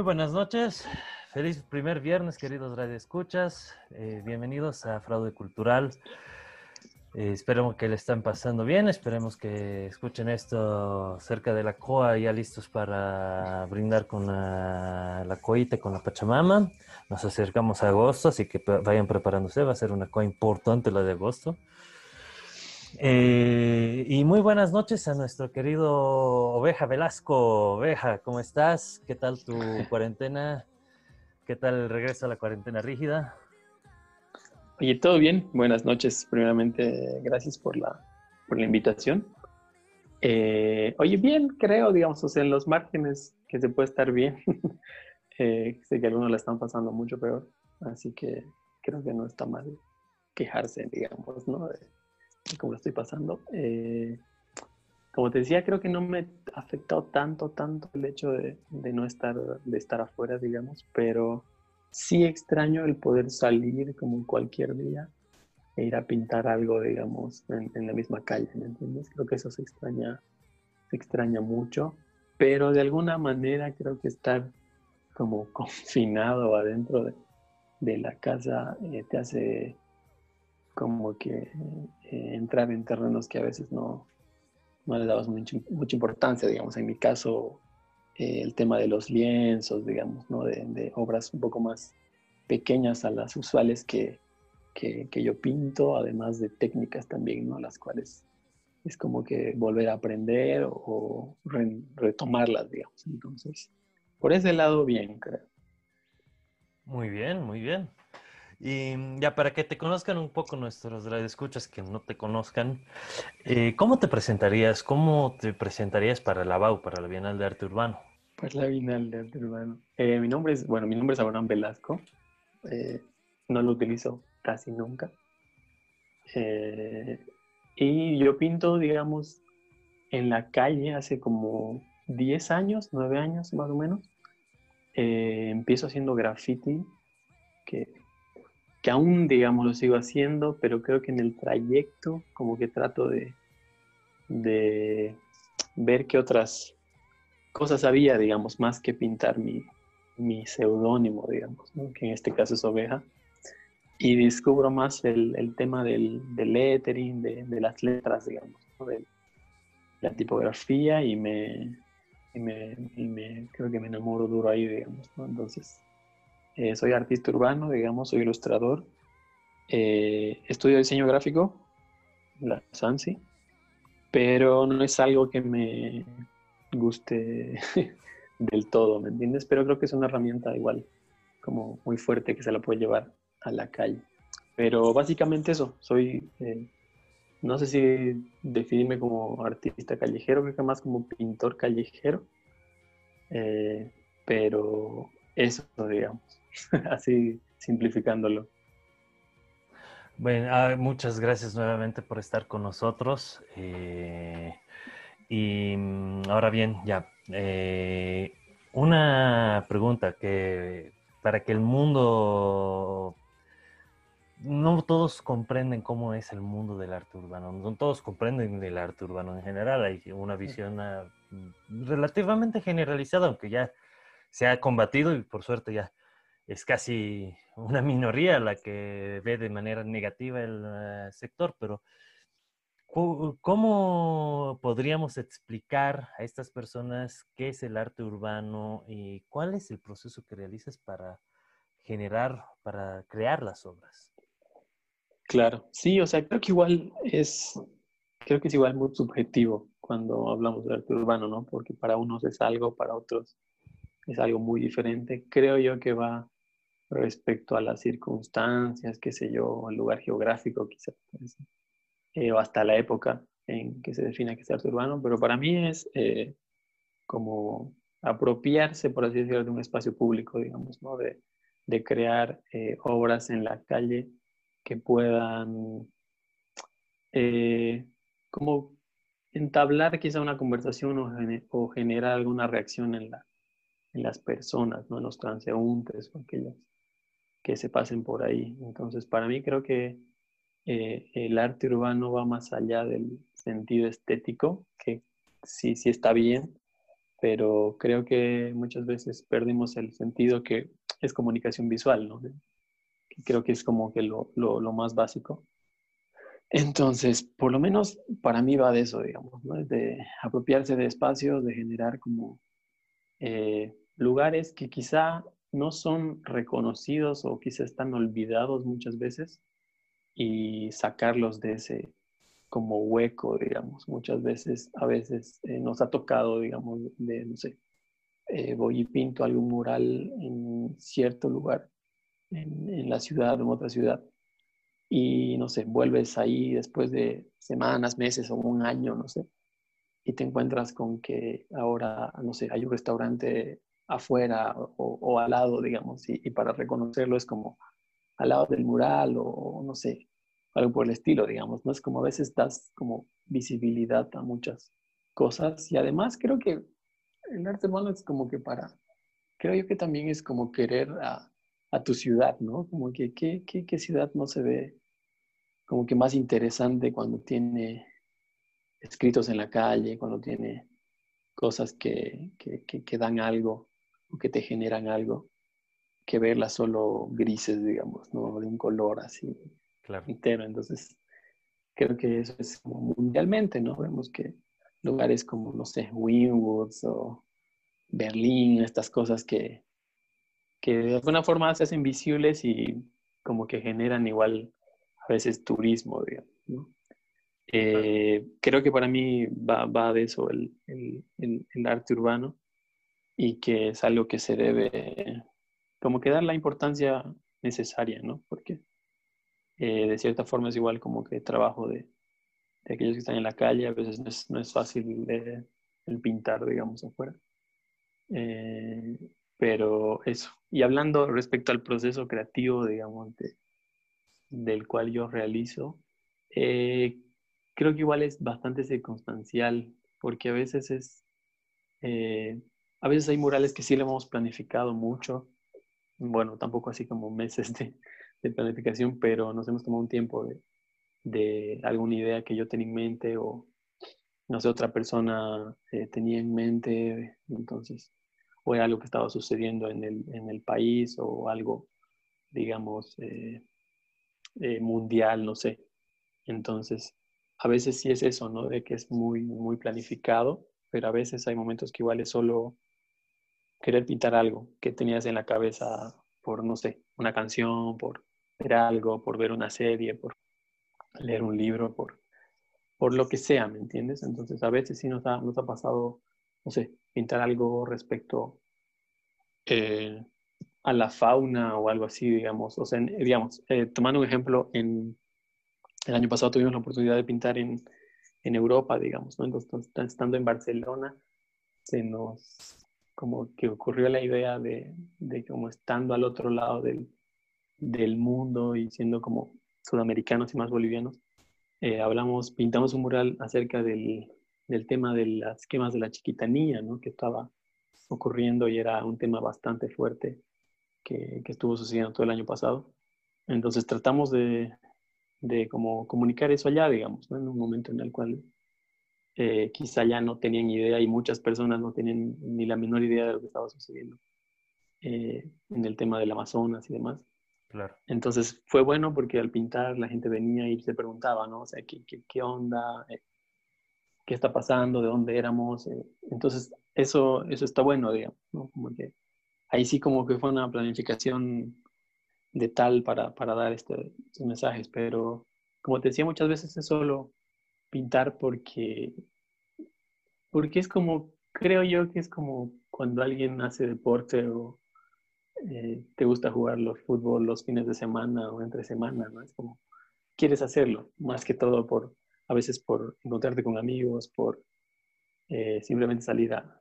Muy buenas noches. Feliz primer viernes, queridos radioescuchas. Eh, bienvenidos a Fraude Cultural. Eh, esperemos que le estén pasando bien. Esperemos que escuchen esto cerca de la COA, ya listos para brindar con la, la coita, con la Pachamama. Nos acercamos a agosto, así que vayan preparándose. Va a ser una COA importante la de agosto. Eh, y muy buenas noches a nuestro querido Oveja Velasco. Oveja, ¿cómo estás? ¿Qué tal tu cuarentena? ¿Qué tal el regreso a la cuarentena rígida? Oye, todo bien. Buenas noches. Primeramente, gracias por la, por la invitación. Eh, oye, bien, creo, digamos, o sea, en los márgenes que se puede estar bien. Eh, sé que algunos la están pasando mucho peor, así que creo que no está mal quejarse, digamos, ¿no? Como lo estoy pasando. Eh, como te decía, creo que no me ha afectado tanto, tanto el hecho de, no estar, de estar afuera, digamos, pero sí extraño el poder salir como cualquier día e ir a pintar algo, digamos, en, la misma calle, ¿me entiendes? Creo que eso se extraña, se extraña mucho, pero de alguna manera creo que estar como confinado adentro de, de la casa eh, te hace como que eh, entrar en terrenos que a veces no, no le dabas mucha, mucha importancia, digamos, en mi caso, eh, el tema de los lienzos, digamos, ¿no? De, obras un poco más pequeñas a las usuales que, que, yo pinto, además de técnicas también, ¿no? Las cuales es como que volver a aprender o, retomarlas, digamos. Entonces, por ese lado, bien, creo. Muy bien, muy bien. Y mm, ya para que te conozcan un poco nuestros escuchas que no te conozcan, eh, ¿cómo te presentarías? ¿Cómo te presentarías para la BAU, para la Bienal de Arte Urbano? Para la Bienal de Arte Urbano. Eh, mi nombre es, bueno, mi nombre es Abraham Velasco. Eh, no lo utilizo casi nunca. y yo pinto, digamos, en la calle hace como 10 años, 9 años más o menos. empiezo haciendo graffiti, que que aún, digamos, lo sigo haciendo, pero creo que en el trayecto como que trato de, de ver qué otras cosas había, digamos, más que pintar mi, mi seudónimo, digamos, que en este caso es oveja. Y descubro más el, el tema del, del lettering, de, de, las letras, digamos, de la tipografía y me, y me, y me, creo que me enamoro duro ahí, digamos. ¿no? Entonces, eh, soy artista urbano, digamos, soy ilustrador. Eh, estudio diseño gráfico, la SANSI, pero no es algo que me guste del todo, ¿me entiendes? Pero creo que es una herramienta igual, como muy fuerte que se la puede llevar a la calle. Pero básicamente eso, soy, eh, no sé si definirme como artista callejero, creo que más como pintor callejero, pero eso, digamos. así simplificándolo. Bueno, ah, muchas gracias nuevamente por estar con nosotros. Eh, y mm, ahora bien, ya, eh, una pregunta que para que el mundo, no todos comprenden cómo es el mundo del arte urbano, no todos comprenden el arte urbano en general, hay una visión ah, relativamente generalizada, aunque ya se ha combatido y por suerte ya es casi una minoría la que ve de manera negativa el eh, sector, pero ¿cómo podríamos explicar a estas personas qué es el arte urbano y cuál es el proceso que realizas para generar, para crear las obras? Claro, sí, o sea, creo que igual es, creo que es igual muy subjetivo cuando hablamos de arte urbano, ¿no? Porque para unos es algo, para otros es algo muy diferente. Creo yo que va respecto a las circunstancias, qué sé yo, el lugar geográfico quizás, eh, o hasta la época en que se define que es arte urbano, pero para mí es eh, como apropiarse, por así decirlo, de un espacio público, digamos, ¿no? De, de crear eh, obras en la calle que puedan como entablar quizá una conversación o, o, generar alguna reacción en, la, en las personas, ¿no? en los transeúntes o aquellos que se pasen por ahí. Entonces, para mí creo que eh, el arte urbano va más allá del sentido estético, que sí, sí está bien, pero creo que muchas veces perdimos el sentido que es comunicación visual, ¿no? Creo que es como que lo, lo, lo más básico. Entonces, por lo menos para mí va de eso, digamos, ¿no? de apropiarse de espacios, de generar como eh, lugares que quizá no son reconocidos o quizá están olvidados muchas veces y sacarlos de ese como hueco, digamos. Muchas veces, a veces eh, nos ha tocado, digamos, de, no sé, eh, voy y pinto algún mural en cierto lugar, en, en la ciudad o en otra ciudad, y no sé, vuelves ahí después de semanas, meses o un año, no sé, y te encuentras con que ahora, no sé, hay un restaurante afuera o, al lado, digamos, y, para reconocerlo es como al lado del mural o no sé, algo por el estilo, digamos, ¿no? Es como a veces das como visibilidad a muchas cosas y además creo que el arte humano es como que para, creo yo que también es como querer a, tu ciudad, ¿no? Como que ¿qué, qué ciudad no se ve como que más interesante cuando tiene escritos en la calle, cuando tiene cosas que, que, dan algo o que te generan algo, que verlas solo grises, digamos, ¿no? De un color así entero. Entonces, creo que eso es mundialmente, ¿no? Vemos que lugares como, no sé, Winwoods o Berlín, estas cosas que, que de alguna forma se hacen visibles y como que generan igual a veces turismo, digamos, ¿no? Eh, creo que para mí va, de eso el, arte urbano y que es algo que se debe como que dar la importancia necesaria, ¿no? Porque eh, de cierta forma es igual como que trabajo de, aquellos que están en la calle, a veces no es, fácil el pintar, digamos, afuera. Eh, pero eso. Y hablando respecto al proceso creativo, digamos, del cual yo realizo, creo que igual es bastante circunstancial, porque a veces es, eh, a veces hay murales que sí le hemos planificado mucho, bueno, tampoco así como meses de, planificación, pero nos hemos tomado un tiempo de, alguna idea que yo tenía en mente o no sé, otra persona eh, tenía en mente, entonces, o era algo que estaba sucediendo en el, país o algo, digamos, eh, mundial, no sé. Entonces, a veces sí es eso, ¿no? De que es muy, muy planificado, pero a veces hay momentos que igual es solo querer pintar algo que tenías en la cabeza por, no sé, una canción, por ver algo, por ver una serie, por leer un libro, por, por lo que sea, ¿me entiendes? Entonces a veces sí nos ha, nos ha pasado, no sé, pintar algo respecto eh, a la fauna o algo así, digamos. O sea, digamos, eh, tomando un ejemplo, en, el año pasado tuvimos la oportunidad de pintar en, en Europa, digamos, ¿no? Entonces, estando en Barcelona, se nos como que ocurrió la idea de, de como estando al otro lado del, del, mundo y siendo como sudamericanos y más bolivianos, eh, hablamos, pintamos un mural acerca del, del, tema de las quemas de la chiquitanía, ¿no? Que estaba ocurriendo y era un tema bastante fuerte que, que estuvo sucediendo todo el año pasado. Entonces tratamos de, de como comunicar eso allá, digamos, en un momento en el cual eh, quizá ya no tenían idea y muchas personas no tenían ni la menor idea de lo que estaba sucediendo eh, en el tema del Amazonas y demás. Claro. Entonces fue bueno porque al pintar la gente venía y se preguntaba, ¿no? O sea, ¿qué, qué, qué onda? Eh, ¿Qué está pasando? ¿De dónde éramos? entonces eso, eso está bueno, digamos, ¿no? Como que ahí sí como que fue una planificación de tal para, para dar este, estos mensajes, pero como te decía, muchas veces es solo pintar porque, porque es como, creo yo que es como cuando alguien hace deporte o eh, te gusta jugar los fútbol los fines de semana o entre semana, ¿no? Es como, quieres hacerlo, más que todo por, a veces por encontrarte con amigos, por eh, simplemente salir a,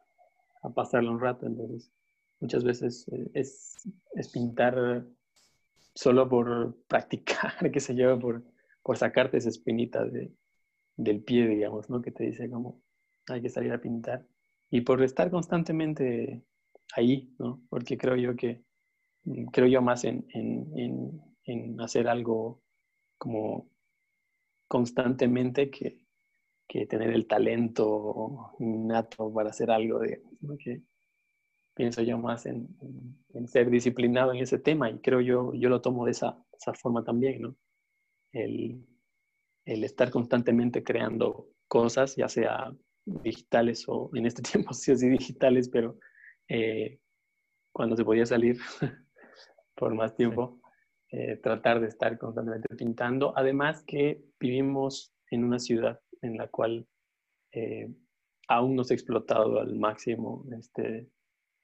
a pasarlo un rato, entonces muchas veces eh, es, pintar solo por practicar, que se lleva por, por sacarte esa espinita de, del pie, digamos, ¿no? Que te dice como hay que salir a pintar. Y por estar constantemente ahí, ¿no? Porque creo yo que, creo yo más en, en, en, hacer algo como constantemente que, que tener el talento nato para hacer algo, digamos, que pienso yo más en, ser disciplinado en ese tema y creo yo, yo lo tomo de esa, esa forma también, ¿no? El, el, estar constantemente creando cosas, ya sea digitales o en este tiempo sí o sí digitales, pero eh, cuando se podía salir por más tiempo, eh, tratar de estar constantemente pintando. Además que vivimos en una ciudad en la cual eh, aún no se ha explotado al máximo este,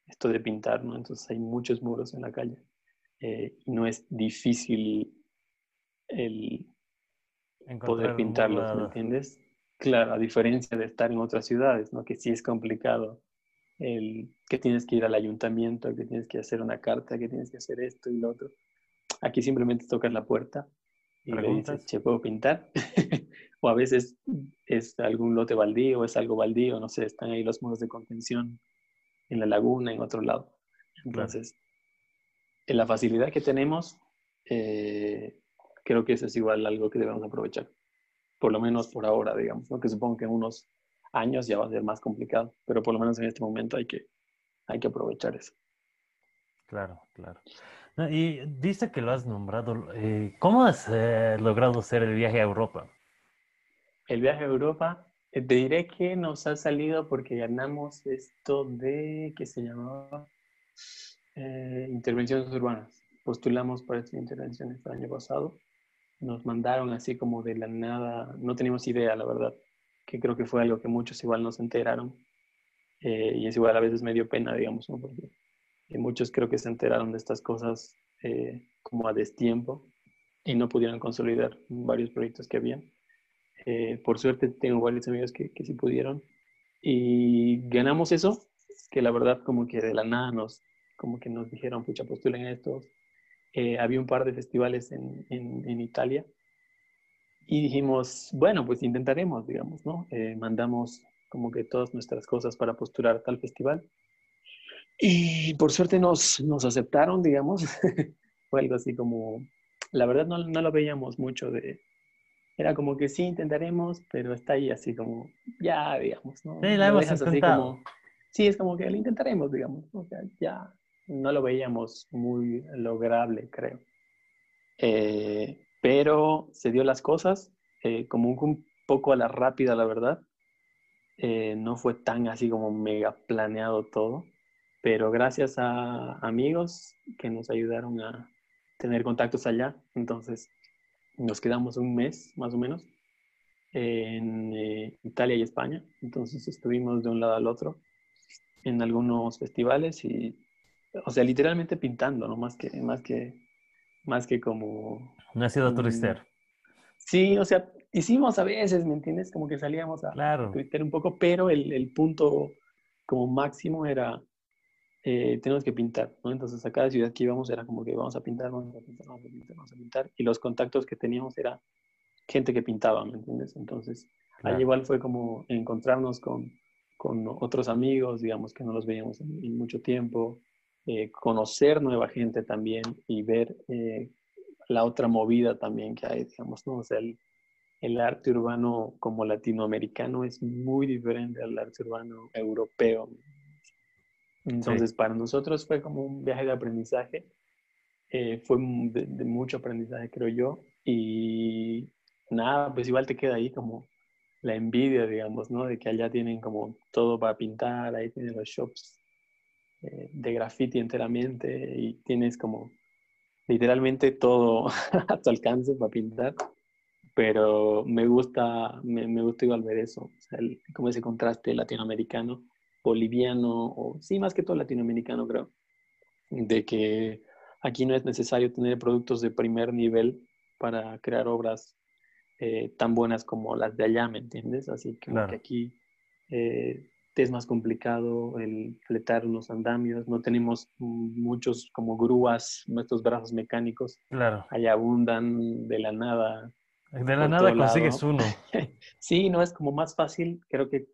esto de pintar, ¿no? Entonces hay muchos muros en la calle y no es difícil el poder pintarlos, ¿me entiendes? Claro, a diferencia de estar en otras ciudades, ¿no? Que sí es complicado el que tienes que ir al ayuntamiento, que tienes que hacer una carta, que tienes que hacer esto y lo otro. Aquí simplemente tocas la puerta y le dices, che, ¿puedo pintar? o a veces es algún lote baldío, es algo baldío, no sé, están ahí los muros de contención en la laguna, en otro lado. Entonces, en la facilidad que tenemos, eh, creo que eso es igual algo que debemos aprovechar por lo menos por ahora, digamos, ¿no? que supongo que en unos años ya va a ser más complicado, pero por lo menos en este momento hay que, hay que aprovechar eso. Claro, claro. y dice que lo has nombrado. Eh, ¿Cómo has eh, logrado hacer el viaje a Europa? El viaje a Europa, eh, te diré que nos ha salido porque ganamos esto de, ¿qué se llamaba? intervenciones urbanas. Postulamos para estas intervenciones el año pasado nos mandaron así como de la nada, no teníamos idea, la verdad, que creo que fue algo que muchos igual nos enteraron. Eh, y es igual a veces medio pena, digamos, ¿no? porque muchos creo que se enteraron de estas cosas eh, como a destiempo y no pudieron consolidar varios proyectos que habían. Eh, por suerte tengo varios amigos que, que sí pudieron y ganamos eso, que la verdad como que de la nada nos, como que nos dijeron, pucha, postulen esto, eh, había un par de festivales en, en, Italia y dijimos, bueno, pues intentaremos, digamos, ¿no? Eh, mandamos como que todas nuestras cosas para postular tal festival. Y por suerte nos, nos aceptaron, digamos. Fue algo así como, la verdad no, no, lo veíamos mucho de, era como que sí, intentaremos, pero está ahí así como, ya, digamos, ¿no? Sí, la hemos intentado. sí, es como que lo intentaremos, digamos, o sea, ya, no lo veíamos muy lograble, creo. Eh, pero se dio las cosas eh, como un, poco a la rápida, la verdad. Eh, no fue tan así como mega planeado todo, pero gracias a amigos que nos ayudaron a tener contactos allá, entonces nos quedamos un mes más o menos en Italia y España, entonces estuvimos de un lado al otro en algunos festivales y o sea, literalmente pintando, ¿no? Más que, más que, más que como... No ha sido turister. Sí, o sea, hicimos a veces, ¿me entiendes? Como que salíamos a claro. un poco, pero el, el punto como máximo era, eh, tenemos que pintar, ¿no? Entonces a cada ciudad que íbamos era como que vamos a pintar, vamos a pintar, vamos a pintar, vamos a pintar. Y los contactos que teníamos era gente que pintaba, ¿me entiendes? Entonces ahí igual fue como encontrarnos con, con otros amigos, digamos, que no los veíamos en mucho tiempo, eh, conocer nueva gente también y ver eh, la otra movida también que hay, digamos, ¿no? O sea, el, el, arte urbano como latinoamericano es muy diferente al arte urbano europeo. Entonces, para nosotros fue como un viaje de aprendizaje, eh, fue de, de, mucho aprendizaje, creo yo, y nada, pues igual te queda ahí como la envidia, digamos, ¿no? De que allá tienen como todo para pintar, ahí tienen los shops eh, de graffiti enteramente y tienes como literalmente todo a tu alcance para pintar. Pero me gusta, me, me gusta igual ver eso, como ese contraste latinoamericano, boliviano, o sí, más que todo latinoamericano, creo, de que aquí no es necesario tener productos de primer nivel para crear obras eh, tan buenas como las de allá, ¿me entiendes? Así que, que aquí eh, es más complicado el fletar unos andamios, no tenemos muchos como grúas, nuestros brazos mecánicos. Claro. Allá abundan de la nada. De la nada consigues uno. sí, no es como más fácil, creo que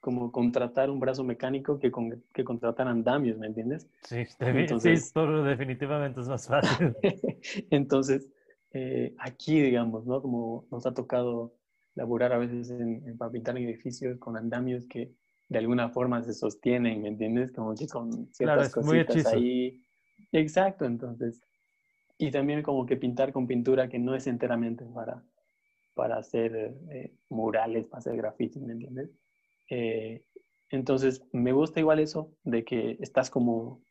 como contratar un brazo mecánico que, con, que contratar andamios, ¿me entiendes? Sí, Entonces, definitivamente es más fácil. Entonces, eh, aquí, digamos, ¿no? Como nos ha tocado laburar a veces en, para pintar edificios con andamios que de alguna forma se sostienen, ¿me entiendes? Como que con ciertas cositas ahí. Exacto, entonces. Y también como que pintar con pintura que no es enteramente para, para hacer eh, murales, para hacer grafitis, ¿me entiendes? Eh, entonces, me gusta igual eso de que estás como,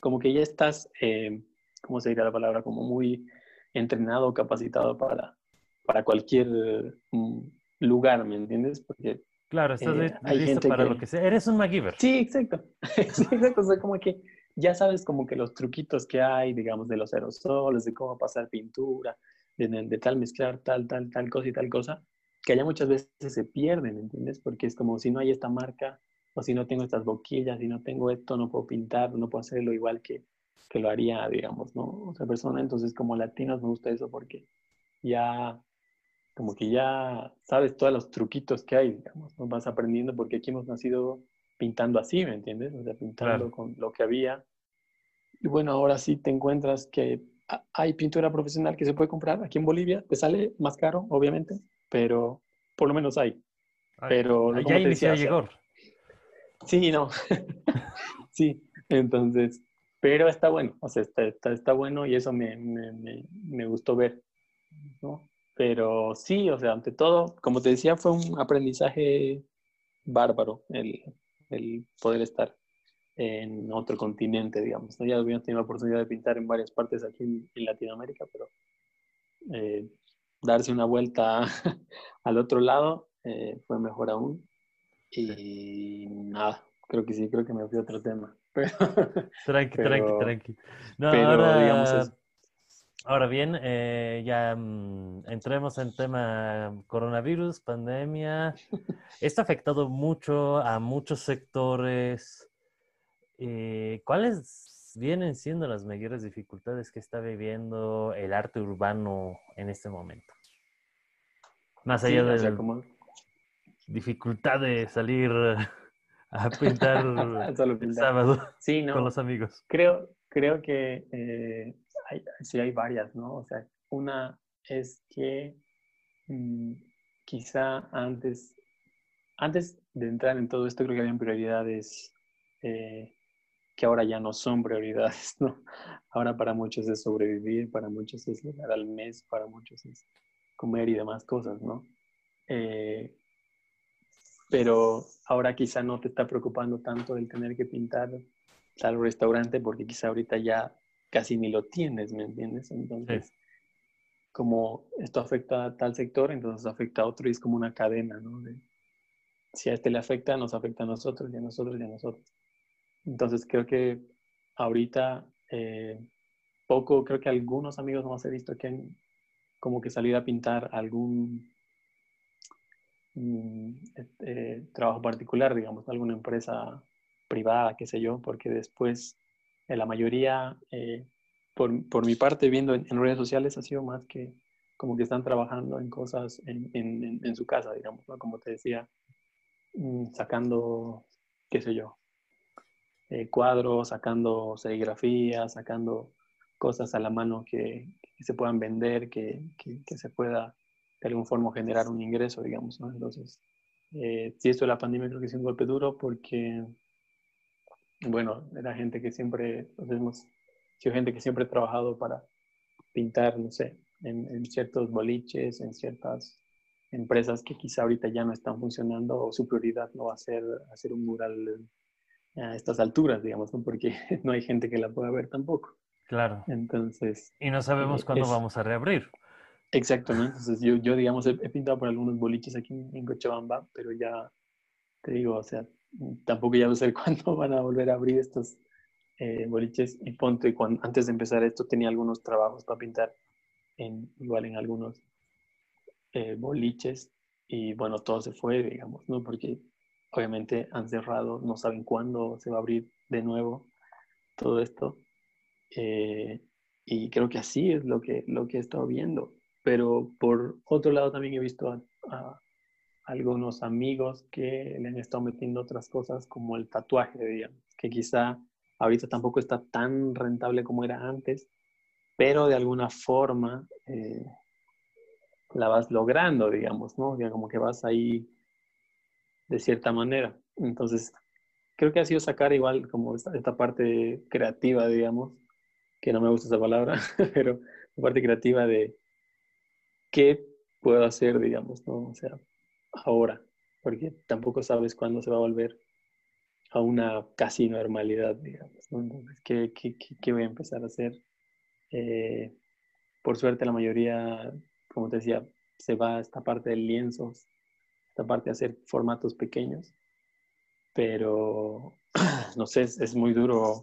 como que ya estás, eh, ¿cómo se diría la palabra? Como muy entrenado, capacitado para, para cualquier mm, lugar, ¿me entiendes? Porque Claro, estás eh, listo para lo que sea. Eres un MacGyver. Sí, exacto. sí, exacto. O sea, como que ya sabes como que los truquitos que hay, digamos, de los aerosoles, de cómo pasar pintura, de, de, tal mezclar tal, tal, tal cosa y tal cosa, que allá muchas veces se pierden, ¿entiendes? Porque es como si no hay esta marca, o si no tengo estas boquillas, si no tengo esto, no puedo pintar, no puedo hacerlo igual que, que lo haría, digamos, ¿no? Otra persona. Entonces, como latinos me gusta eso porque ya como que ya sabes todos los truquitos que hay, digamos, ¿no? vas aprendiendo porque aquí hemos nacido pintando así, ¿me entiendes? O sea, pintando con lo que había. Y bueno, ahora sí te encuentras que hay pintura profesional que se puede comprar aquí en Bolivia, te sale más caro, obviamente, pero por lo menos hay. Pero ya inició llegó. Sí, no. sí, entonces, pero está bueno, o sea, está, está, está bueno y eso me, me, me gustó ver, ¿no? Pero sí, o sea, ante todo, como te decía, fue un aprendizaje bárbaro el, el poder estar en otro continente, digamos. ¿no? Ya habíamos tenido la oportunidad de pintar en varias partes aquí en, Latinoamérica, pero eh, darse una vuelta al otro lado eh, fue mejor aún. Y nada, creo que sí, creo que me fui a otro tema. tranqui, tranqui, tranqui. No, pero, digamos, Ahora bien, eh, ya mm, entremos en tema coronavirus, pandemia. Esto ha afectado mucho a muchos sectores. Eh, ¿Cuáles vienen siendo las mayores dificultades que está viviendo el arte urbano en este momento? Más allá de la dificultad de salir a pintar, el sábado con los amigos. Creo, creo que eh, sí hay varias, ¿no? O sea, una es que mm, quizá antes, antes de entrar en todo esto, creo que habían prioridades eh, que ahora ya no son prioridades, ¿no? Ahora para muchos es sobrevivir, para muchos es llegar al mes, para muchos es comer y demás cosas, ¿no? Eh, pero ahora quizá no te está preocupando tanto el tener que pintar tal restaurante porque quizá ahorita ya casi ni lo tienes, ¿me entiendes? Entonces, como esto afecta a tal sector, entonces afecta a otro y es como una cadena, ¿no? si a este le afecta, nos afecta a nosotros y a nosotros y a nosotros. Entonces, creo que ahorita, eh, poco, creo que algunos amigos no he visto que han como que salido a pintar algún mm, eh, trabajo particular, digamos, alguna empresa privada, qué sé yo, porque después la mayoría, eh, por, por, mi parte, viendo en, redes sociales, ha sido más que como que están trabajando en cosas en, en, en su casa, digamos, como te decía, mm, sacando, qué sé yo, eh, cuadros, sacando serigrafía, sacando cosas a la mano que, que se puedan vender, que, que, que, se pueda de alguna forma generar un ingreso, digamos, ¿no? Entonces, eh, sí, esto de la pandemia creo que es un golpe duro porque bueno, era gente que siempre, hemos sido gente que siempre ha trabajado para pintar, no sé, en, ciertos boliches, en ciertas empresas que quizá ahorita ya no están funcionando o su prioridad no va a ser hacer un mural a estas alturas, digamos, ¿no? porque no hay gente que la pueda ver tampoco. Claro. Entonces. Y no sabemos eh, cuándo vamos a reabrir. Exactamente. Entonces yo, yo digamos, he, pintado por algunos boliches aquí en Cochabamba, pero ya te digo, o sea, tampoco ya no sé cuándo van a volver a abrir estos eh, boliches. Y ponte, cuando, antes de empezar esto tenía algunos trabajos para pintar, en, igual en algunos eh, boliches. Y bueno, todo se fue, digamos, ¿no? Porque obviamente han cerrado, no saben cuándo se va a abrir de nuevo todo esto. Eh, y creo que así es lo que, lo que he estado viendo. Pero por otro lado también he visto a algunos amigos que le han estado metiendo otras cosas como el tatuaje, digamos, que quizá ahorita tampoco está tan rentable como era antes, pero de alguna forma, eh, la vas logrando, digamos, ¿no? Como que vas ahí de cierta manera. Entonces, creo que ha sido sacar igual como esta, esta parte creativa, digamos, que no me gusta esa palabra, pero la parte creativa de qué puedo hacer, digamos, ¿no? O sea, ahora, porque tampoco sabes cuándo se va a volver a una casi normalidad, digamos, ¿qué, qué, qué voy a empezar a hacer? Eh, por suerte la mayoría, como te decía, se va a esta parte del lienzo, esta parte de hacer formatos pequeños, pero no sé, es, muy duro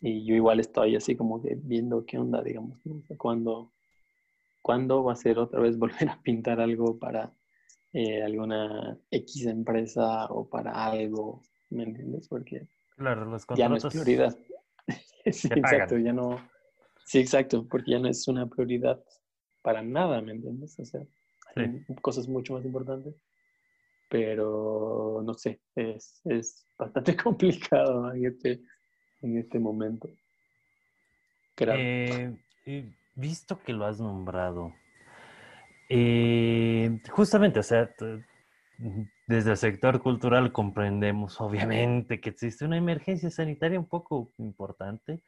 y yo igual estoy así como que viendo qué onda, digamos, ¿no? cuándo, cuándo va a ser otra vez volver a pintar algo para eh, alguna X empresa o para algo, ¿me entiendes? Porque claro, ya no es prioridad. sí, exacto, ya no, Sí, exacto, porque ya no es una prioridad para nada, ¿me entiendes? O sea, hay cosas mucho más importantes, pero no sé, es, bastante complicado en este, en este momento. Eh, visto que lo has nombrado, eh, justamente, o sea, desde el sector cultural comprendemos obviamente que existe una emergencia sanitaria un poco importante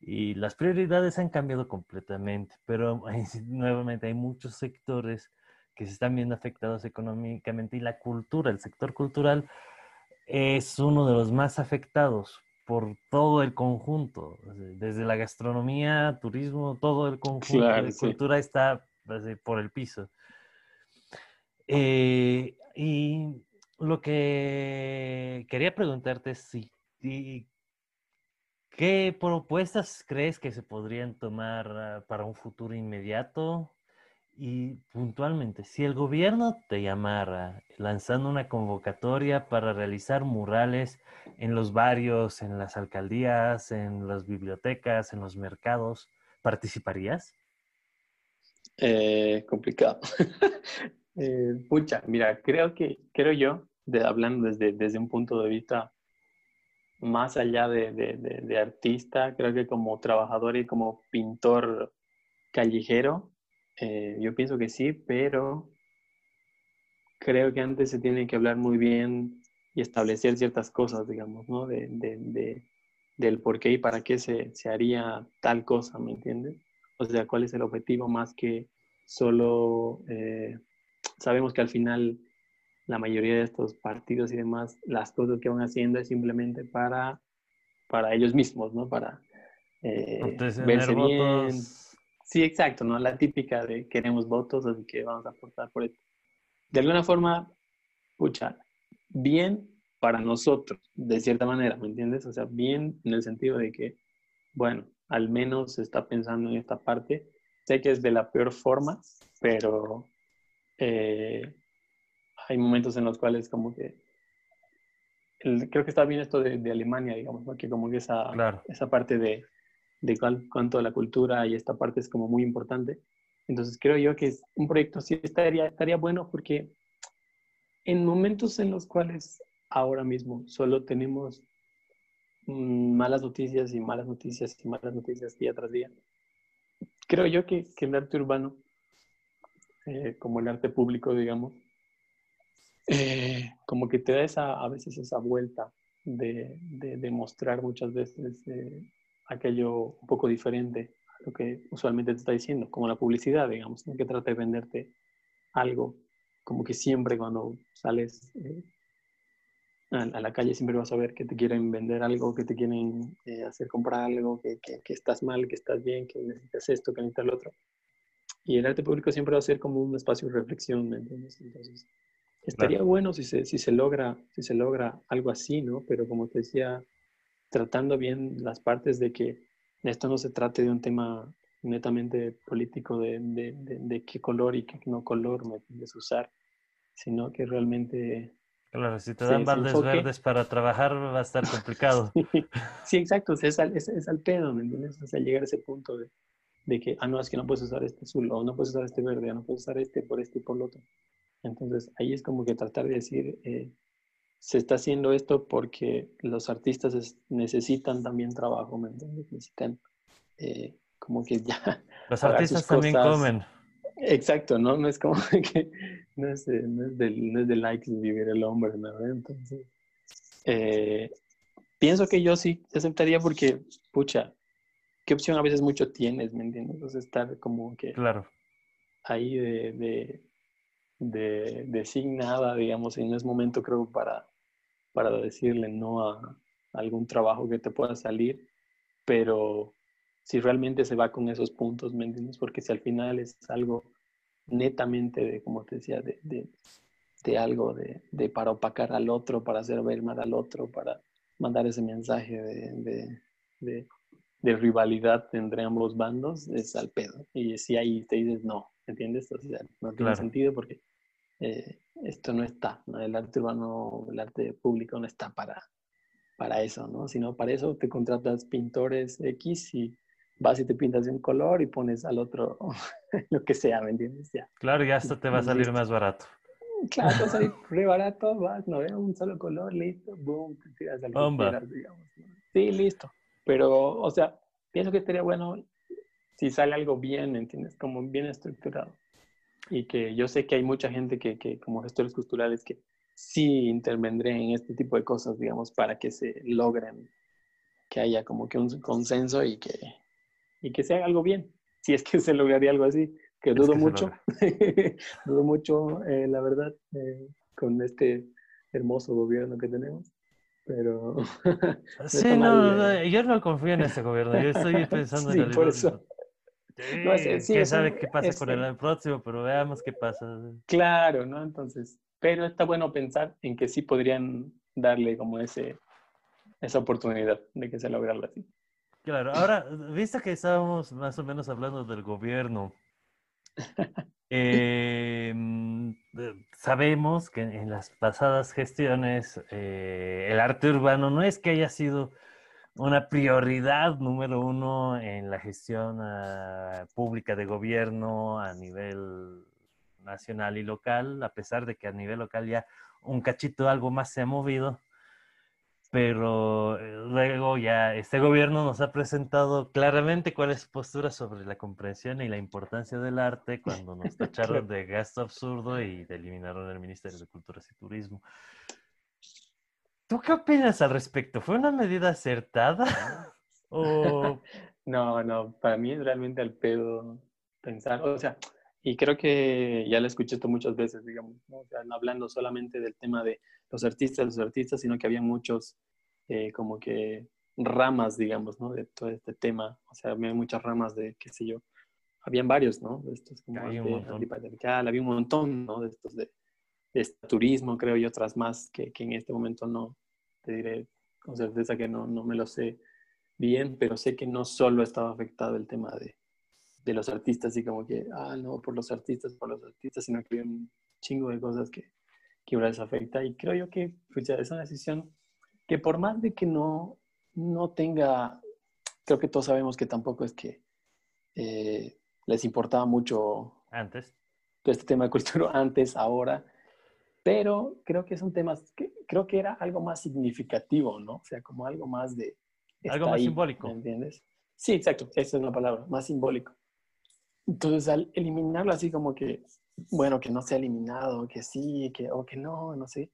y las prioridades han cambiado completamente, pero nuevamente hay muchos sectores que se están viendo afectados económicamente y la cultura, el sector cultural es uno de los más afectados por todo el conjunto, desde la gastronomía, turismo, todo el conjunto de cultura está por el piso. Eh, y lo que quería preguntarte es si, ¿Qué propuestas crees que se podrían tomar ah, para un futuro inmediato? Y puntualmente, si el gobierno te llamara lanzando una convocatoria para realizar murales en los barrios, en las alcaldías, en las bibliotecas, en los mercados, ¿participarías? Eh, complicado. eh, pucha, mira, creo que, creo yo, de, hablando desde, desde un punto de vista más allá de, artista, creo que como trabajador y como pintor callejero, eh, yo pienso que sí, pero creo que antes se tiene que hablar muy bien y establecer ciertas cosas, digamos, ¿no? De, del por qué y para qué se, haría tal cosa, ¿me entiendes? O sea, cuál es el objetivo más que solo... Eh, sabemos que al final la mayoría de estos partidos y demás, las cosas que van haciendo es simplemente para, para ellos mismos, ¿no? Para eh, verse bien. Sí, exacto, ¿no? La típica de queremos votos, así que vamos a aportar por esto. De alguna forma, pucha, bien para nosotros, de cierta manera, ¿me entiendes? O sea, bien en el sentido de que, bueno, al menos se está pensando en esta parte. Sé que es de la peor forma, pero eh, hay momentos en los cuales como que creo que está bien esto de, Alemania, digamos, porque como que esa, esa parte de, de cuanto a la cultura y esta parte es como muy importante. Entonces creo yo que es un proyecto sí estaría, estaría bueno porque en momentos en los cuales ahora mismo solo tenemos malas noticias y malas noticias y malas noticias día tras día, creo yo que, que el arte urbano, eh, como el arte público, digamos, eh, como que te da esa, a veces esa vuelta de, de, mostrar muchas veces eh, aquello un poco diferente a lo que usualmente te está diciendo, como la publicidad, digamos, que trata de venderte algo, como que siempre cuando sales eh, a, la calle siempre vas a ver que te quieren vender algo, que te quieren hacer comprar algo, que, que, que, estás mal, que estás bien, que necesitas esto, que necesitas lo otro. Y el arte público siempre va a ser como un espacio de reflexión, ¿me entiendes? Entonces, Estaría bueno si se, si, se logra, si se logra algo así, ¿no? Pero como te decía, tratando bien las partes de que esto no se trate de un tema netamente político de, de, de, qué color y qué no color me puedes usar, sino que realmente... Claro, si te dan baldes verdes para trabajar va a estar complicado. sí, exacto, es, al, es, es, al pedo, ¿me entiendes? O sea, llegar a ese punto de, de que, ah, no, es que no puedes usar este azul, o no puedes usar este verde, o no puedes usar este por este y por lo otro. Entonces ahí es como que tratar de decir, eh, se está haciendo esto porque los artistas necesitan también trabajo, ¿me entiendes? Necesitan eh, como que ya... Los artistas también comen. Exacto, ¿no? No es como que no es, de, no es, del, no es de likes vivir el hombre, ¿no? Entonces, eh, pienso que yo sí aceptaría porque, pucha, ¿qué opción a veces mucho tienes, me entiendes? Entonces, estar como que claro. ahí de, de, de, de sin nada, digamos, y no es momento, creo, para, para decirle no a algún trabajo que te pueda salir, pero si realmente se va con esos puntos, ¿me entiendes? Porque si al final es algo netamente de, como te decía, de, de, de algo de, de, para opacar al otro, para hacer ver mal al otro, para mandar ese mensaje de, de, rivalidad entre ambos bandos, es al pedo. Y si ahí te dices no, ¿entiendes? O sea, no tiene Claro. sentido porque eh, esto no está, ¿no? el arte urbano, el arte público no está para, para eso, ¿no? Sino para eso te contratas pintores X y vas y te pintas de un color y pones al otro lo que sea, ¿me entiendes? Ya. Claro, ya hasta te va a salir más barato. Claro, vas a ir re barato, vas, no veo un solo color, listo, boom, te tiras al Bomba. digamos. Sí, listo. Pero, o sea, pienso que estaría bueno si sale algo bien, ¿entiendes? Como bien estructurado. Y que yo sé que hay mucha gente que, que como gestores culturales, que sí intervendré en este tipo de cosas, digamos, para que se logren, que haya como que un consenso y que, y que se haga algo bien. Si es que se lograría algo así, que Es dudo que se mucho, dudo mucho, eh, la verdad, eh, con este hermoso gobierno que tenemos. Pero Sí, no, mal, no, eh. yo no confío en este gobierno. Yo estoy pensando Sí, en el por eso. Sí, No, es- sí, quién es sabe un- qué pasa es con el próximo, pero veamos qué pasa. Claro, ¿no? Entonces, pero está bueno pensar en que sí podrían darle como ese, esa oportunidad de que se logre algo así. Claro, ahora, viste que estábamos más o menos hablando del gobierno. eh, mm, sabemos que en las pasadas gestiones eh, el arte urbano no es que haya sido una prioridad número uno en la gestión ah, pública de gobierno a nivel nacional y local, a pesar de que a nivel local ya un cachito algo más se ha movido pero eh, luego ya este gobierno nos ha presentado claramente cuál es su postura sobre la comprensión y la importancia del arte cuando nos tacharon de gasto absurdo y de eliminaron el Ministerio de Culturas y Turismo. ¿Tú qué opinas al respecto? ¿Fue una medida acertada? ¿O No, no, para mí es realmente al pedo pensar, o sea, y creo que ya lo escuché esto muchas veces, digamos, ¿no? O sea, hablando solamente del tema de los artistas, los artistas, sino que había muchos eh, como que ramas, digamos, ¿no? De todo este tema, o sea, había muchas ramas de, qué sé yo, habían varios, ¿no? De estos como un montón. antipatriarcal, había un montón, ¿no? De estos de, de este turismo, creo, y otras más que, que en este momento no, te diré con certeza que no, no me lo sé bien, pero sé que no solo estaba afectado el tema de, de los artistas y como que, ah, no, por los artistas, por los artistas, sino que hay un chingo de cosas que, que ahora les afecta. Y creo yo que pucha, es una decisión que por más de que no, no tenga, creo que todos sabemos que tampoco es que eh, les importaba mucho antes? todo este tema de cultura antes, ahora, pero creo que es un tema, que, creo que era algo más significativo, ¿no? O sea, como algo más de... Algo más ahí, simbólico. ¿me entiendes? Sí, exacto, esa es la palabra, más simbólico. Entonces, al eliminarlo así como que, bueno, que no sea eliminado, que sí, que, o que no, no sé,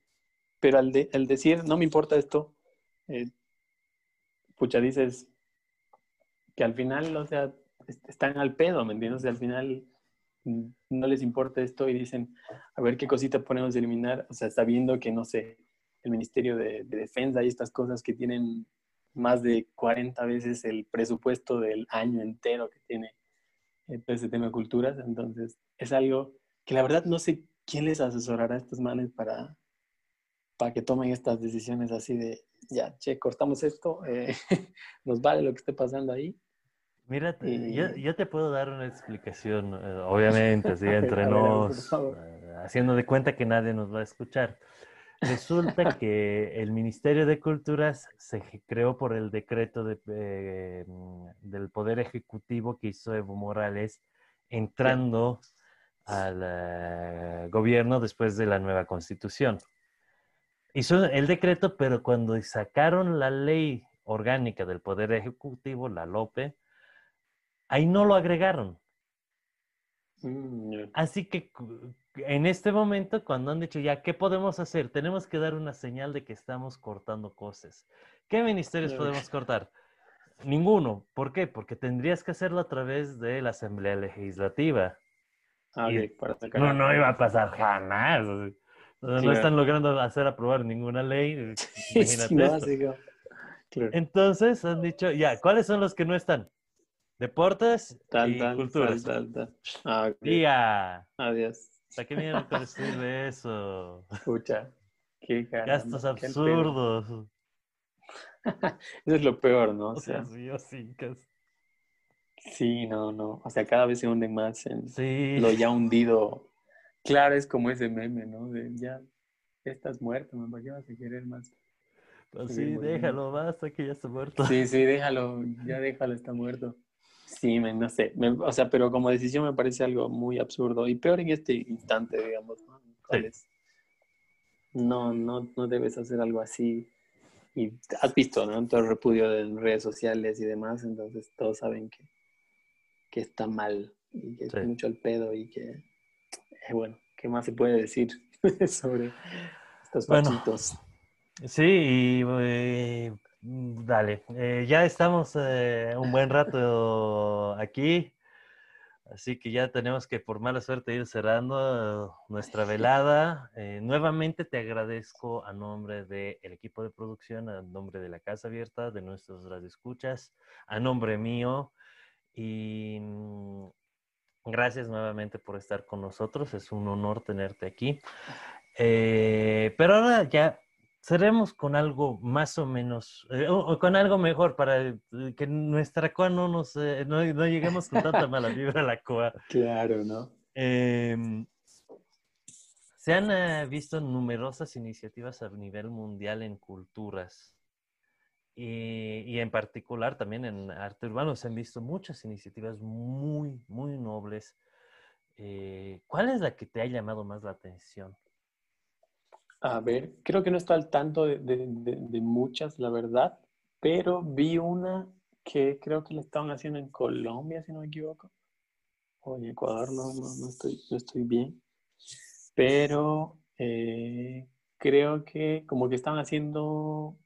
pero al, de, al decir, no me importa esto, eh, pucha, dices que al final, o sea, est- están al pedo, ¿me entiendes? Al final mm, no les importa esto y dicen, a ver qué cosita podemos eliminar, o sea, sabiendo que, no sé, el Ministerio de, de Defensa y estas cosas que tienen más de 40 veces el presupuesto del año entero que tiene eh, ese tema de culturas, entonces es algo que la verdad no sé quién les asesorará a estos manes para, para que tomen estas decisiones así de, ya, che, cortamos esto, eh, nos vale lo que esté pasando ahí. Mira, Y- yo, yo te puedo dar una explicación, eh, obviamente, así entre nos, eh, haciendo de cuenta que nadie nos va a escuchar. Resulta que el Ministerio de Culturas se creó por el decreto de, eh, del Poder Ejecutivo que hizo Evo Morales entrando al eh, gobierno después de la nueva constitución. Hizo el decreto, pero cuando sacaron la ley orgánica del Poder Ejecutivo, la LOPE, ahí no lo agregaron. Mm, Así que en este momento, cuando han dicho ya, ¿qué podemos hacer? Tenemos que dar una señal de que estamos cortando cosas. ¿Qué ministerios podemos cortar? Ninguno. ¿Por qué? Porque tendrías que hacerlo a través de la Asamblea Legislativa. Ah, Y- para sacar No, no iba a pasar jamás. o sea, No están logrando hacer aprobar ninguna ley. Imagínate Sí, no, así como- claro. Entonces han dicho, ya, ¿cuáles son los que no están? Deportes y culturas. tal. Ah, ok. Tía, Adiós. ¿para qué vienen con decir de eso? Escucha. Qué caramba, Gastos qué absurdos. Eso es lo peor, ¿no? O O sea, sea, sí, así que- sí, no, no. O sea, cada vez se hunden más en Sí. lo ya hundido. Claro, es como ese meme, ¿no? De ya, estás muerto, man, ¿para qué vas a querer más? Pues Sí, déjalo, basta que ya está muerto. Sí, sí, déjalo, ya déjalo, está muerto. Sí, men, no sé. me- o sea, pero como decisión me parece algo muy absurdo y peor en este instante, digamos, ¿no? No, no, no debes hacer algo así. Y has visto, ¿no? Todo el repudio en redes sociales y demás, entonces todos saben que, que está mal y que Sí. es mucho el pedo y que, eh, bueno, ¿qué más se puede decir sobre estos Bueno. fachitos? Sí, y eh, dale, eh, ya estamos un buen rato aquí, así que ya tenemos que por mala suerte ir cerrando nuestra velada. Eh, nuevamente te agradezco a nombre del equipo de producción, a nombre de la Casa Abierta, de nuestros radioescuchas, a nombre mío y mm, gracias nuevamente por estar con nosotros, es un honor tenerte aquí. Eh, pero ahora ya cerremos con algo más o menos, eh, o, o con algo mejor para eh, que nuestra coa no nos, eh, no, no lleguemos con tanta mala vibra a la coa. Claro, ¿no? Em, se han visto numerosas iniciativas a nivel mundial en culturas y, y en particular también en arte urbano se han visto muchas iniciativas muy, muy nobles. Eh, ¿Cuál es la que te ha llamado más la atención? A ver, creo que no estoy al tanto de, de- de- de muchas, la verdad, pero vi una que creo que la estaban haciendo en Colombia, si no me equivoco, o en Ecuador, no, no, no estoy, no estoy bien, pero eh, creo que como que estaban haciendo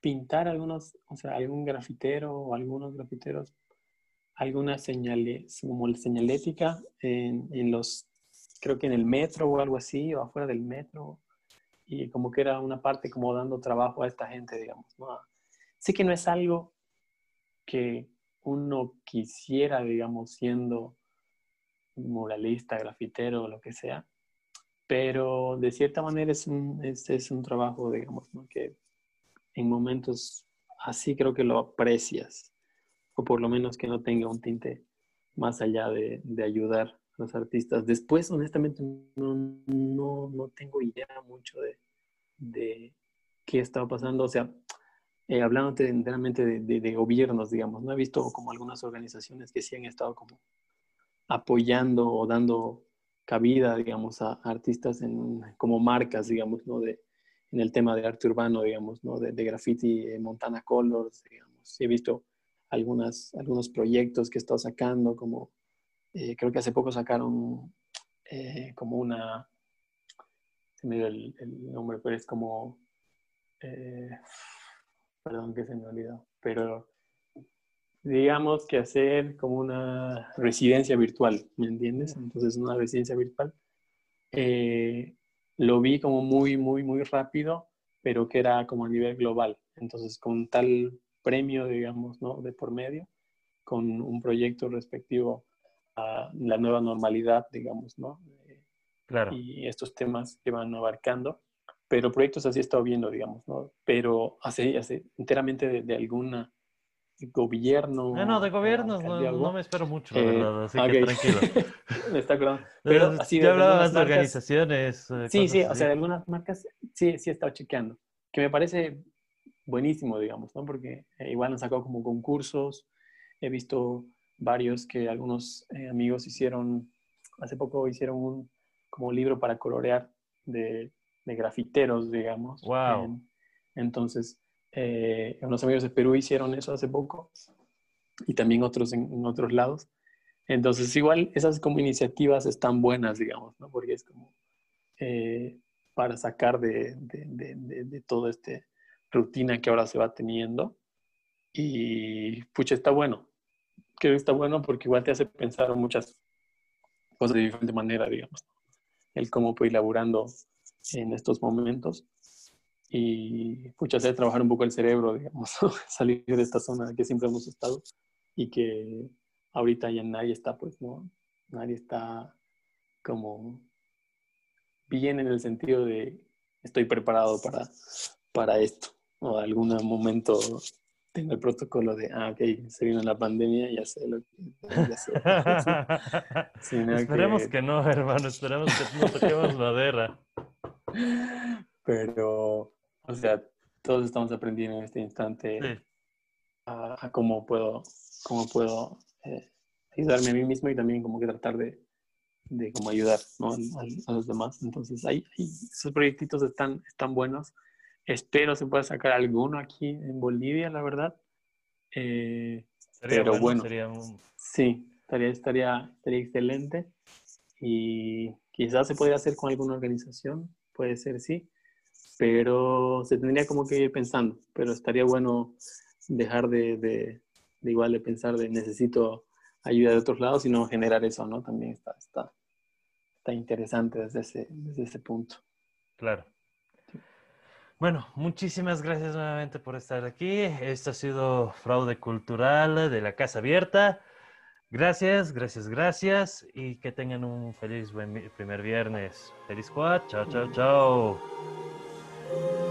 pintar algunos, o sea, algún grafitero o algunos grafiteros, alguna señales, como la señalética en, en los, creo que en el metro o algo así, o afuera del metro y como que era una parte como dando trabajo a esta gente, digamos. ¿no? Sé que no es algo que uno quisiera, digamos, siendo muralista, grafitero lo que sea, pero de cierta manera es un, es, es un trabajo, digamos, ¿no? que en momentos así creo que lo aprecias, o por lo menos que no tenga un tinte más allá de, ayudar a los artistas. Después, honestamente, no, no, no tengo idea mucho de, de qué estaba pasando. O sea, eh, hablando enteramente de, de, de, gobiernos, digamos, no he visto como algunas organizaciones que sí han estado como apoyando o dando cabida, digamos, a artistas en, como marcas, digamos, ¿no? De, en el tema de arte urbano, digamos, ¿no? De, de graffiti, eh, Montana Colors, digamos. He visto algunas, algunos proyectos que he estado sacando, como eh, creo que hace poco sacaron eh, como una, se me dio el, el, nombre, pero es como, eh, perdón que se me olvidó, pero digamos que hacer como una residencia virtual, ¿me entiendes? Entonces una residencia virtual. Eh, lo vi como muy, muy, muy rápido, pero que era como a nivel global. Entonces con tal premio, digamos, ¿no? De por medio, con un proyecto respectivo a la nueva normalidad, digamos, ¿no? Claro. Y estos temas que van abarcando. Pero proyectos así he estado viendo, digamos, ¿no? Pero hace, hace enteramente de, de alguna gobierno. No, no, de gobiernos no, no, me espero mucho, la eh, verdad, así okay. que tranquilo. me está acordando. Pero, así de, hablaba más de organizaciones. Eh, sí, sí, así. o sea, de algunas marcas sí, sí he estado chequeando. Que me parece buenísimo, digamos, ¿no? Porque eh, igual han sacado como concursos. He visto varios que algunos eh, amigos hicieron, hace poco hicieron un como libro para colorear de, de grafiteros, digamos. Wow. Entonces, eh, unos amigos de Perú hicieron eso hace poco y también otros en, otros lados. Entonces, igual esas como iniciativas están buenas, digamos, ¿no? Porque es como eh, para sacar de, de, de, de toda esta rutina que ahora se va teniendo. Y, pucha, está bueno. Creo que está bueno porque igual te hace pensar muchas cosas de diferente manera, digamos. El cómo puede ir laburando en estos momentos y pucha, hacer trabajar un poco el cerebro, digamos, salir de esta zona que siempre hemos estado y que ahorita ya nadie está, pues, ¿no? Nadie está como bien en el sentido de estoy preparado para, para esto o algún momento tengo el protocolo de, ah, ok, se vino la pandemia, ya sé lo que esperemos que... no, hermano, esperemos que no toquemos madera. Pero o sea, todos estamos aprendiendo en este instante a, cómo puedo, cómo puedo eh, ayudarme a mí mismo y también como que tratar de, de cómo ayudar a, los demás. Entonces, ahí, esos proyectitos están, están buenos. Espero se pueda sacar alguno aquí en Bolivia, la verdad. Eh, pero bueno, sí, estaría, estaría, estaría excelente. Y quizás se podría hacer con alguna organización, puede ser, sí pero se tendría como que ir pensando, pero estaría bueno dejar de, de, igual de pensar de necesito ayuda de otros lados, sino generar eso, ¿no? También está, está, está interesante desde ese, desde ese punto. Claro. Bueno, muchísimas gracias nuevamente por estar aquí. Esto ha sido Fraude Cultural de la Casa Abierta. Gracias, gracias, gracias y que tengan un feliz primer viernes. Feliz Juan. Chao, chao, chao. Thank you.